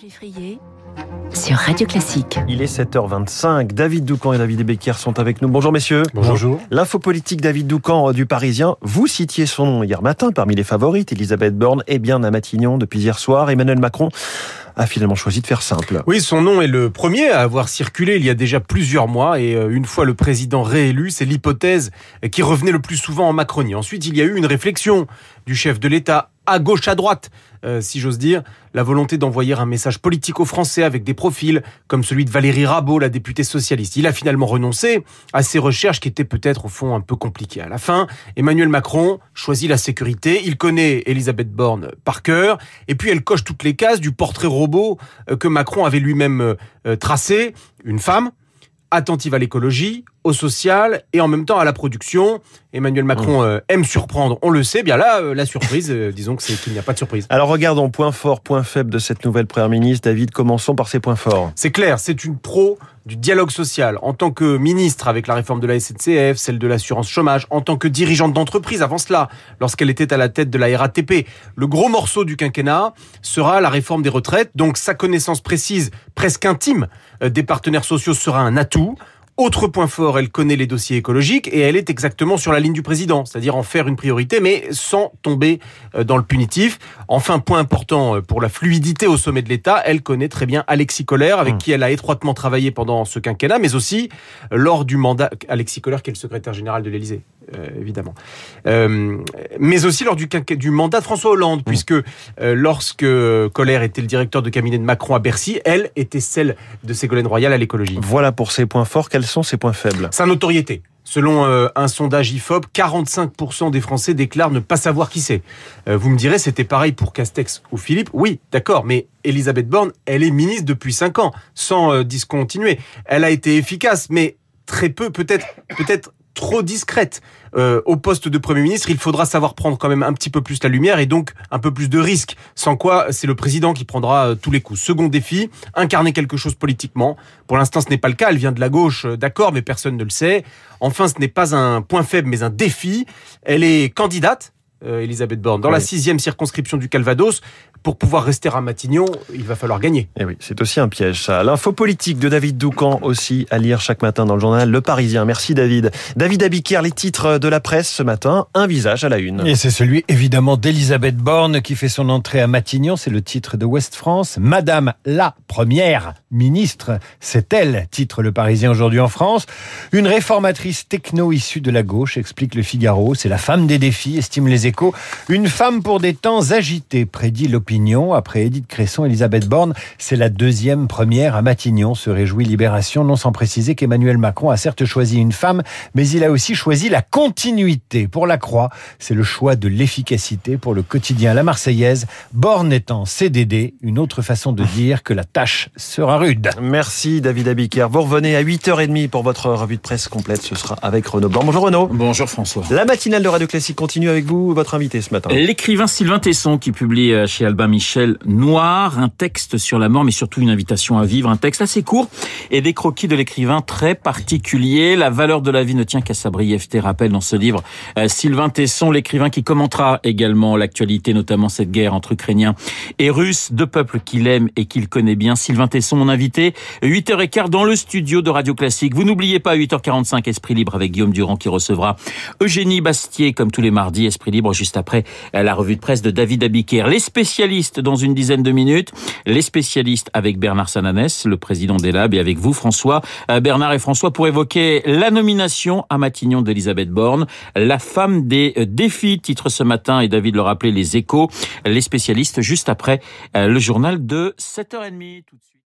Geffrier sur Radio Classique. Il est 7h25. David Doucan et David Becker sont avec nous. Bonjour messieurs. Bonjour. L'info politique David Doucan euh, du Parisien. Vous citiez son nom hier matin parmi les favorites. Elisabeth Borne est bien à Matignon depuis hier soir. Emmanuel Macron a finalement choisi de faire simple. Oui, son nom est le premier à avoir circulé il y a déjà plusieurs mois et euh, une fois le président réélu, c'est l'hypothèse qui revenait le plus souvent en Macronie. Ensuite, il y a eu une réflexion du chef de l'État à gauche, à droite, euh, si j'ose dire, la volonté d'envoyer un message politique aux Français avec des profils comme celui de Valérie Rabault, la députée socialiste. Il a finalement renoncé à ces recherches qui étaient peut-être au fond un peu compliquées. À la fin, Emmanuel Macron choisit la sécurité. Il connaît Elisabeth Borne par cœur et puis elle coche toutes les cases du portrait euh, que Macron avait lui-même euh, tracé. Une femme, attentive à l'écologie, au social et en même temps à la production. Emmanuel Macron mmh. euh, aime surprendre, on le sait. Bien là, euh, la surprise, euh, disons que c'est qu'il n'y a pas de surprise. Alors regardons point fort, point faible de cette nouvelle première ministre. David, commençons par ses points forts. C'est clair, c'est une pro du dialogue social. En tant que ministre avec la réforme de la SNCF, celle de l'assurance chômage, en tant que dirigeante d'entreprise avant cela, lorsqu'elle était à la tête de la RATP, le gros morceau du quinquennat sera la réforme des retraites. Donc sa connaissance précise, presque intime, des partenaires sociaux sera un atout. Autre point fort, elle connaît les dossiers écologiques et elle est exactement sur la ligne du président, c'est-à-dire en faire une priorité, mais sans tomber euh, dans le punitif. Enfin, point important euh, pour la fluidité au sommet de l'État, elle connaît très bien Alexis Collère, avec mmh. qui elle a étroitement travaillé pendant ce quinquennat, mais aussi lors du mandat Alexis Collère, qui est le secrétaire général de l'Élysée. Euh, évidemment. Euh, mais aussi lors du, du mandat de François Hollande, mmh. puisque euh, lorsque Colère était le directeur de cabinet de Macron à Bercy, elle était celle de Ségolène Royal à l'écologie. Voilà pour ses points forts. Quels sont ses points faibles? Sa notoriété. Selon un sondage IFOP, 45% des Français déclarent ne pas savoir qui c'est. vous me direz, c'était pareil pour Castex ou Philippe. Oui, d'accord, mais Elisabeth Borne, elle est ministre depuis 5 ans, sans discontinuer. Elle a été efficace, mais très peu, peut-être, peut-être trop discrète. Euh, au poste de Premier ministre, il faudra savoir prendre quand même un petit peu plus la lumière et donc un peu plus de risques. Sans quoi, c'est le président qui prendra euh, tous les coups. Second défi, incarner quelque chose politiquement. Pour l'instant, ce n'est pas le cas. Elle vient de la gauche, euh, d'accord, mais personne ne le sait. Enfin, ce n'est pas un point faible, mais un défi. Elle est candidate euh, Elisabeth Borne. Dans la sixième circonscription du Calvados, pour pouvoir rester à Matignon, il va falloir gagner. Et eh oui, c'est aussi un piège ça. L'info politique de David Doucan aussi à lire chaque matin dans le journal Le Parisien. Merci David. David Abiker, les titres de la presse ce matin, un visage à la une. Et c'est celui évidemment d'Elisabeth Borne qui fait son entrée à Matignon, c'est le titre de West France. Madame la première ministre, c'est elle, titre Le Parisien aujourd'hui en France. Une réformatrice techno issue de la gauche, explique le Figaro, c'est la femme des défis, estime les une femme pour des temps agités, prédit l'opinion. Après Édith Cresson, Elisabeth Borne, c'est la deuxième première à Matignon, se réjouit Libération, non sans préciser qu'Emmanuel Macron a certes choisi une femme, mais il a aussi choisi la continuité. Pour la Croix, c'est le choix de l'efficacité pour le quotidien La Marseillaise. Borne étant CDD, une autre façon de dire que la tâche sera rude. Merci David Abiker. Vous revenez à 8h30 pour votre revue de presse complète. Ce sera avec Renaud Blanc. Bonjour Renaud. Bonjour François. La matinale de Radio Classique continue avec vous votre invité ce matin L'écrivain Sylvain Tesson qui publie euh, chez Albin Michel Noir, un texte sur la mort, mais surtout une invitation à vivre, un texte assez court et des croquis de l'écrivain très particuliers. La valeur de la vie ne tient qu'à sa brièveté, rappelle dans ce livre euh, Sylvain Tesson, l'écrivain qui commentera également l'actualité, notamment cette guerre entre Ukrainiens et Russes, deux peuples qu'il aime et qu'il connaît bien. Sylvain Tesson, mon invité, 8h15 dans le studio de Radio Classique. Vous n'oubliez pas 8h45 Esprit Libre avec Guillaume Durand qui recevra Eugénie Bastier comme tous les mardis, Esprit Libre juste après la revue de presse de David Abiker. Les spécialistes dans une dizaine de minutes. Les spécialistes avec Bernard Sananès, le président des Labs, et avec vous, François. Euh, Bernard et François, pour évoquer la nomination à Matignon d'Elisabeth Borne, la femme des euh, défis, titre ce matin, et David le rappelait, les échos. Les spécialistes juste après euh, le journal de 7h30. Tout de suite.